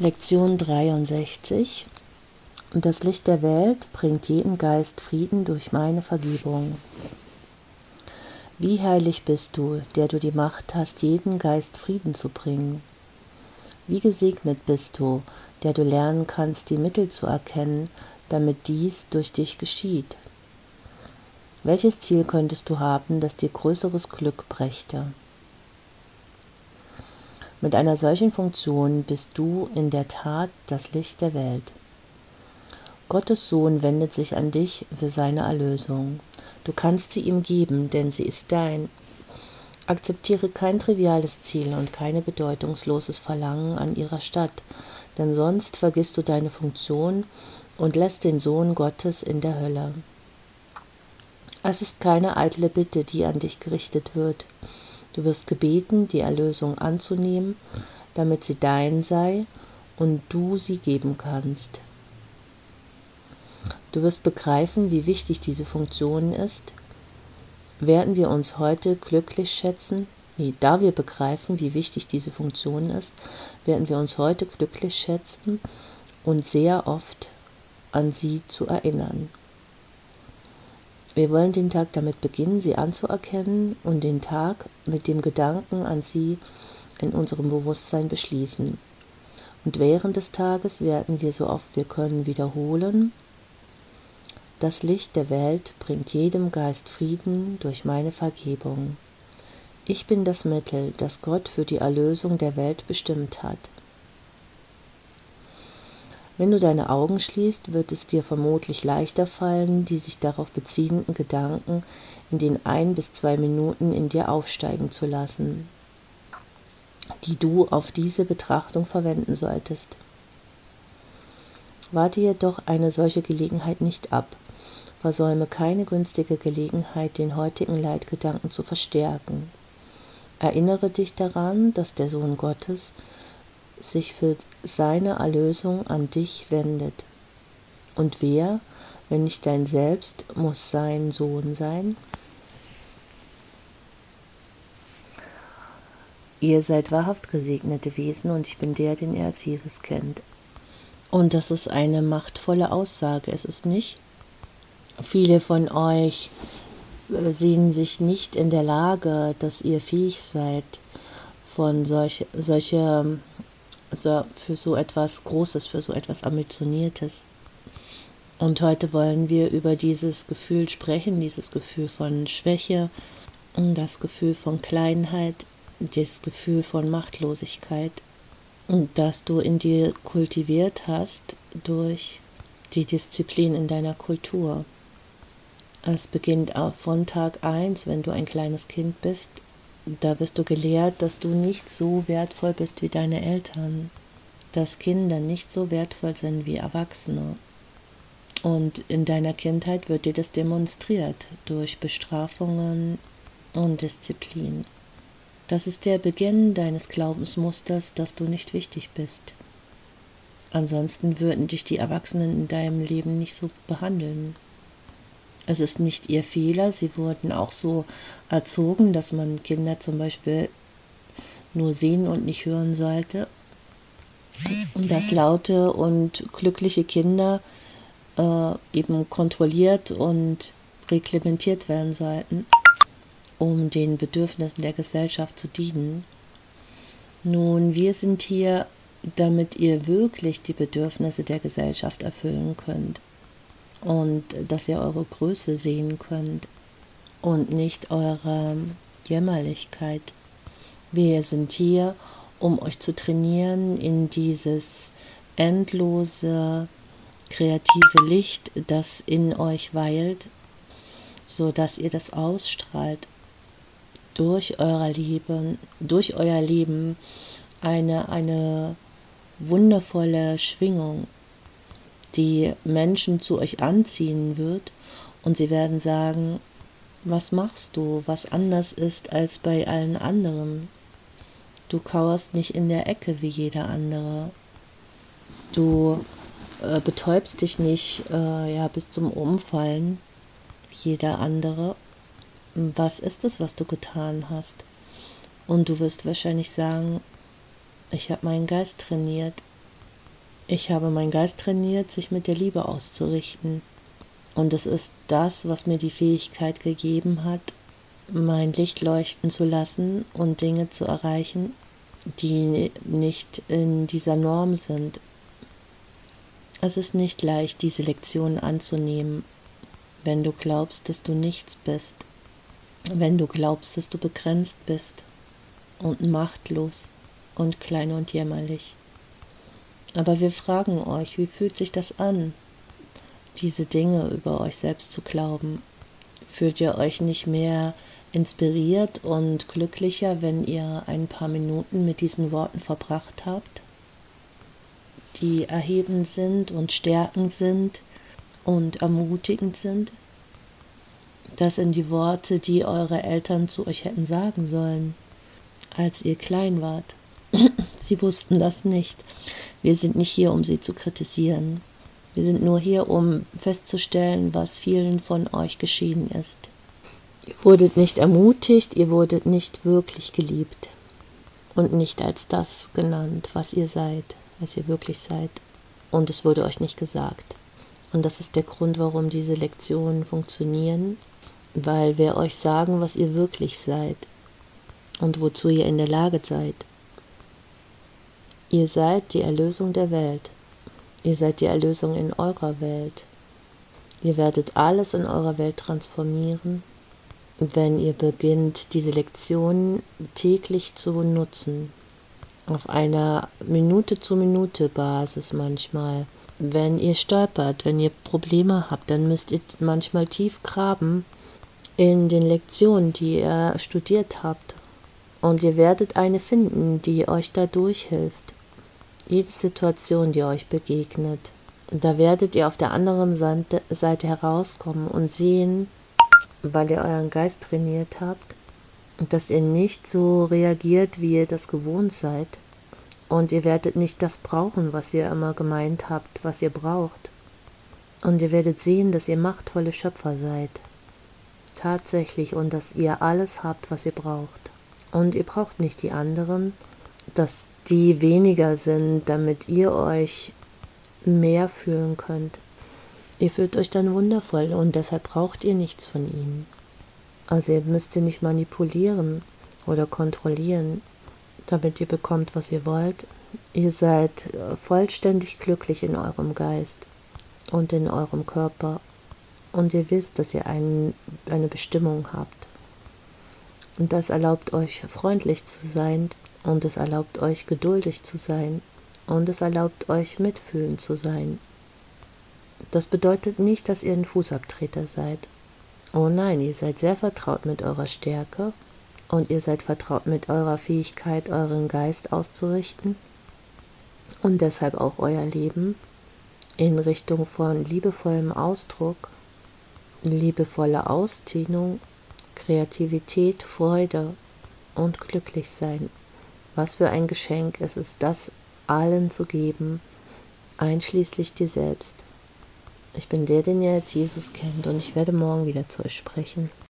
Lektion 63 Das Licht der Welt bringt jedem Geist Frieden durch meine Vergebung. Wie heilig bist du, der du die Macht hast, jedem Geist Frieden zu bringen. Wie gesegnet bist du, der du lernen kannst, die Mittel zu erkennen, damit dies durch dich geschieht. Welches Ziel könntest du haben, das dir größeres Glück brächte? Mit einer solchen Funktion bist du in der Tat das Licht der Welt. Gottes Sohn wendet sich an dich für seine Erlösung. Du kannst sie ihm geben, denn sie ist dein. Akzeptiere kein triviales Ziel und keine bedeutungsloses Verlangen an ihrer Stadt, denn sonst vergisst du deine Funktion und lässt den Sohn Gottes in der Hölle. Es ist keine eitle Bitte, die an dich gerichtet wird. Du wirst gebeten, die Erlösung anzunehmen, damit sie dein sei und du sie geben kannst. Du wirst begreifen, wie wichtig diese Funktion ist. Werden wir uns heute glücklich schätzen, nee, da wir begreifen, wie wichtig diese Funktion ist, werden wir uns heute glücklich schätzen und sehr oft an sie zu erinnern. Wir wollen den Tag damit beginnen, sie anzuerkennen und den Tag mit dem Gedanken an sie in unserem Bewusstsein beschließen. Und während des Tages werden wir so oft wir können wiederholen, das Licht der Welt bringt jedem Geist Frieden durch meine Vergebung. Ich bin das Mittel, das Gott für die Erlösung der Welt bestimmt hat. Wenn du deine Augen schließt, wird es dir vermutlich leichter fallen, die sich darauf beziehenden Gedanken in den ein bis zwei Minuten in dir aufsteigen zu lassen, die du auf diese Betrachtung verwenden solltest. Warte jedoch eine solche Gelegenheit nicht ab, versäume keine günstige Gelegenheit, den heutigen Leitgedanken zu verstärken. Erinnere dich daran, dass der Sohn Gottes sich für seine Erlösung an dich wendet. Und wer, wenn nicht dein Selbst, muss sein Sohn sein? Ihr seid wahrhaft gesegnete Wesen und ich bin der, den er als Jesus kennt. Und das ist eine machtvolle Aussage, ist es nicht? Viele von euch äh, sehen sich nicht in der Lage, dass ihr fähig seid, von solch, solche so, für so etwas Großes, für so etwas Ambitioniertes. Und heute wollen wir über dieses Gefühl sprechen, dieses Gefühl von Schwäche, das Gefühl von Kleinheit, das Gefühl von Machtlosigkeit, das du in dir kultiviert hast durch die Disziplin in deiner Kultur. Es beginnt auch von Tag 1, wenn du ein kleines Kind bist, da wirst du gelehrt, dass du nicht so wertvoll bist wie deine Eltern, dass Kinder nicht so wertvoll sind wie Erwachsene. Und in deiner Kindheit wird dir das demonstriert durch Bestrafungen und Disziplin. Das ist der Beginn deines Glaubensmusters, dass du nicht wichtig bist. Ansonsten würden dich die Erwachsenen in deinem Leben nicht so behandeln. Es ist nicht ihr Fehler. Sie wurden auch so erzogen, dass man Kinder zum Beispiel nur sehen und nicht hören sollte. Und dass laute und glückliche Kinder äh, eben kontrolliert und reglementiert werden sollten, um den Bedürfnissen der Gesellschaft zu dienen. Nun, wir sind hier, damit ihr wirklich die Bedürfnisse der Gesellschaft erfüllen könnt und dass ihr eure Größe sehen könnt und nicht eure Jämmerlichkeit. Wir sind hier, um euch zu trainieren in dieses endlose kreative Licht, das in euch weilt, so dass ihr das ausstrahlt durch euer Leben, durch euer Leben eine, eine wundervolle Schwingung die Menschen zu euch anziehen wird und sie werden sagen, was machst du, was anders ist als bei allen anderen? Du kauerst nicht in der Ecke wie jeder andere. Du äh, betäubst dich nicht äh, ja, bis zum Umfallen wie jeder andere. Was ist es, was du getan hast? Und du wirst wahrscheinlich sagen, ich habe meinen Geist trainiert Ich habe meinen Geist trainiert, sich mit der Liebe auszurichten. Und es ist das, was mir die Fähigkeit gegeben hat, mein Licht leuchten zu lassen und Dinge zu erreichen, die nicht in dieser Norm sind. Es ist nicht leicht, diese Lektion anzunehmen, wenn du glaubst, dass du nichts bist, wenn du glaubst, dass du begrenzt bist und machtlos und klein und jämmerlich. Aber wir fragen euch, wie fühlt sich das an, diese Dinge über euch selbst zu glauben? Fühlt ihr euch nicht mehr inspiriert und glücklicher, wenn ihr ein paar Minuten mit diesen Worten verbracht habt, die erhebend sind und stärkend sind und ermutigend sind? Das sind die Worte, die eure Eltern zu euch hätten sagen sollen, als ihr klein wart. Sie wussten das nicht. Wir sind nicht hier, um sie zu kritisieren. Wir sind nur hier, um festzustellen, was vielen von euch geschehen ist. Ihr wurdet nicht ermutigt, ihr wurdet nicht wirklich geliebt und nicht als das genannt, was ihr seid, was ihr wirklich seid. Und es wurde euch nicht gesagt. Und das ist der Grund, warum diese Lektionen funktionieren, weil wir euch sagen, was ihr wirklich seid und wozu ihr in der Lage seid. Ihr seid die Erlösung der Welt. Ihr seid die Erlösung in eurer Welt. Ihr werdet alles in eurer Welt transformieren, wenn ihr beginnt, diese Lektionen täglich zu nutzen. Auf einer Minute zu Minute Basis manchmal. Wenn ihr stolpert, wenn ihr Probleme habt, dann müsst ihr manchmal tief graben in den Lektionen, die ihr studiert habt. Und ihr werdet eine finden, die euch dadurch hilft jede Situation, die euch begegnet. Da werdet ihr auf der anderen Seite herauskommen und sehen, weil ihr euren Geist trainiert habt, dass ihr nicht so reagiert, wie ihr das gewohnt seid. Und ihr werdet nicht das brauchen, was ihr immer gemeint habt, was ihr braucht. Und ihr werdet sehen, dass ihr machtvolle Schöpfer seid. Tatsächlich und dass ihr alles habt, was ihr braucht. Und ihr braucht nicht die anderen, dass die weniger sind, damit ihr euch mehr fühlen könnt. Ihr fühlt euch dann wundervoll und deshalb braucht ihr nichts von ihnen. Also ihr müsst sie nicht manipulieren oder kontrollieren, damit ihr bekommt, was ihr wollt. Ihr seid vollständig glücklich in eurem Geist und in eurem Körper und ihr wisst, dass ihr ein, eine Bestimmung habt. Und das erlaubt euch freundlich zu sein und es erlaubt euch geduldig zu sein und es erlaubt euch mitfühlend zu sein. Das bedeutet nicht, dass ihr ein Fußabtreter seid. Oh nein, ihr seid sehr vertraut mit eurer Stärke und ihr seid vertraut mit eurer Fähigkeit, euren Geist auszurichten und deshalb auch euer Leben in Richtung von liebevollem Ausdruck, liebevoller Ausdehnung, Kreativität, Freude und Glücklichsein. Was für ein Geschenk es ist, das allen zu geben, einschließlich dir selbst. Ich bin der, den ihr als Jesus kennt, und ich werde morgen wieder zu euch sprechen.